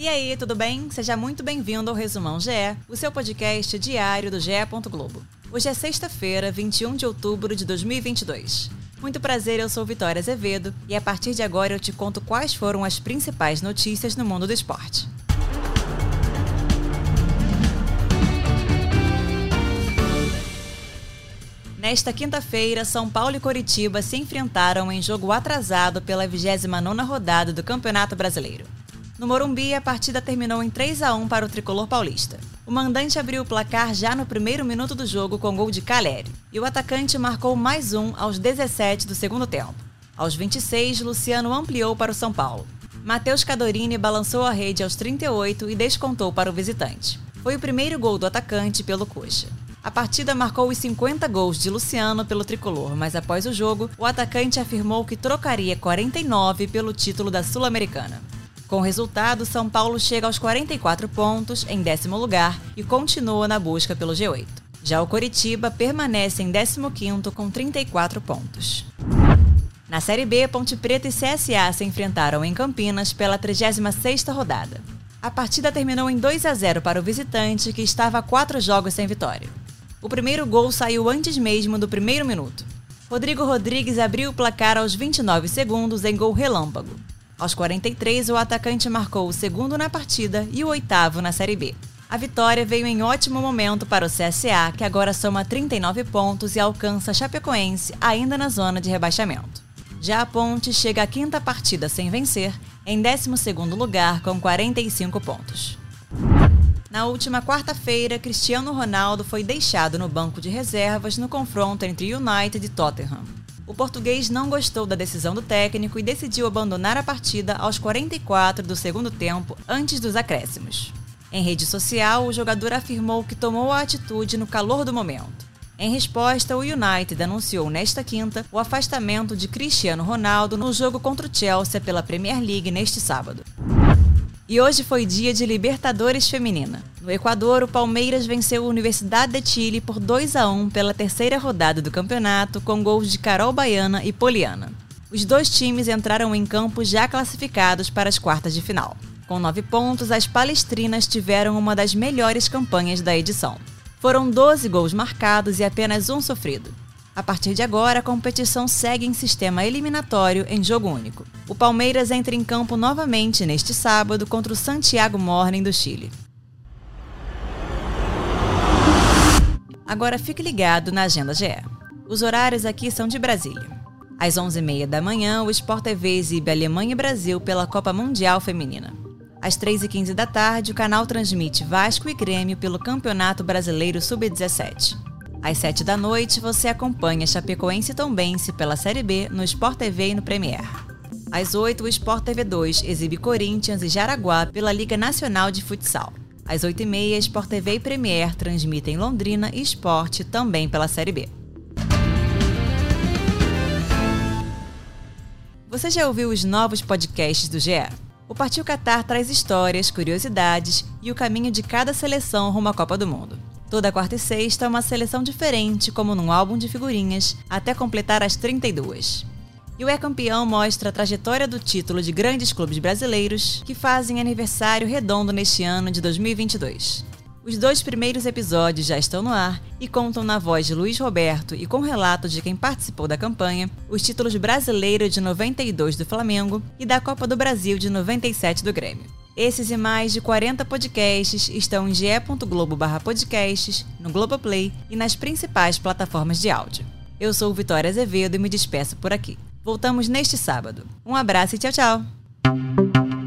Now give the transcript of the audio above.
E aí, tudo bem? Seja muito bem-vindo ao Resumão GE, o seu podcast diário do GE. Globo. Hoje é sexta-feira, 21 de outubro de 2022. Muito prazer, eu sou Vitória Azevedo e a partir de agora eu te conto quais foram as principais notícias no mundo do esporte. Nesta quinta-feira, São Paulo e Coritiba se enfrentaram em jogo atrasado pela 29ª rodada do Campeonato Brasileiro. No Morumbi, a partida terminou em 3 a 1 para o tricolor paulista. O mandante abriu o placar já no primeiro minuto do jogo com gol de Caleri, e o atacante marcou mais um aos 17 do segundo tempo. Aos 26, Luciano ampliou para o São Paulo. Matheus Cadorini balançou a rede aos 38 e descontou para o visitante. Foi o primeiro gol do atacante pelo Coxa. A partida marcou os 50 gols de Luciano pelo tricolor, mas após o jogo, o atacante afirmou que trocaria 49 pelo título da Sul-Americana. Com o resultado, São Paulo chega aos 44 pontos, em décimo lugar, e continua na busca pelo G8. Já o Coritiba permanece em 15º com 34 pontos. Na Série B, Ponte Preta e CSA se enfrentaram em Campinas pela 36ª rodada. A partida terminou em 2 a 0 para o visitante, que estava a quatro jogos sem vitória. O primeiro gol saiu antes mesmo do primeiro minuto. Rodrigo Rodrigues abriu o placar aos 29 segundos em gol relâmpago. Aos 43, o atacante marcou o segundo na partida e o oitavo na Série B. A vitória veio em ótimo momento para o CSA, que agora soma 39 pontos e alcança Chapecoense ainda na zona de rebaixamento. Já a Ponte chega à quinta partida sem vencer, em 12º lugar com 45 pontos. Na última quarta-feira, Cristiano Ronaldo foi deixado no banco de reservas no confronto entre United e Tottenham. O português não gostou da decisão do técnico e decidiu abandonar a partida aos 44 do segundo tempo, antes dos acréscimos. Em rede social, o jogador afirmou que tomou a atitude no calor do momento. Em resposta, o United anunciou nesta quinta o afastamento de Cristiano Ronaldo no jogo contra o Chelsea pela Premier League neste sábado. E hoje foi dia de Libertadores Feminina. No Equador, o Palmeiras venceu a Universidade de Chile por 2 a 1 pela terceira rodada do campeonato, com gols de Carol Baiana e Poliana. Os dois times entraram em campo já classificados para as quartas de final. Com nove pontos, as palestrinas tiveram uma das melhores campanhas da edição. Foram 12 gols marcados e apenas um sofrido. A partir de agora, a competição segue em sistema eliminatório em jogo único. O Palmeiras entra em campo novamente neste sábado contra o Santiago Morning do Chile. Agora fique ligado na Agenda GE. Os horários aqui são de Brasília. Às 11h30 da manhã, o Sport TV exibe Alemanha e Brasil pela Copa Mundial Feminina. Às 3h15 da tarde, o canal transmite Vasco e Grêmio pelo Campeonato Brasileiro Sub-17. Às 7 da noite, você acompanha Chapecoense e Tombense pela Série B no Sport TV e no Premier. Às 8, o Sport TV 2 exibe Corinthians e Jaraguá pela Liga Nacional de Futsal. Às 8h30, Sport TV e Premier transmitem Londrina e Sport também pela Série B. Você já ouviu os novos podcasts do GE? O Partiu Qatar traz histórias, curiosidades e o caminho de cada seleção rumo à Copa do Mundo. Toda quarta e sexta é uma seleção diferente, como num álbum de figurinhas, até completar as 32. E o É Campeão mostra a trajetória do título de grandes clubes brasileiros que fazem aniversário redondo neste ano de 2022. Os dois primeiros episódios já estão no ar e contam na voz de Luiz Roberto e com relato de quem participou da campanha os títulos brasileiro de 92 do Flamengo e da Copa do Brasil de 97 do Grêmio. Esses e mais de 40 podcasts estão em ge.globo/podcasts, no Globoplay e nas principais plataformas de áudio. Eu sou Vitória Azevedo e me despeço por aqui. Voltamos neste sábado. Um abraço e tchau, tchau!